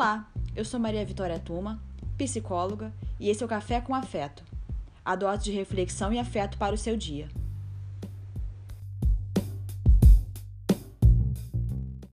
Olá, eu sou Maria Vitória Tuma, psicóloga, e esse é o Café com Afeto. A dose de reflexão e afeto para o seu dia.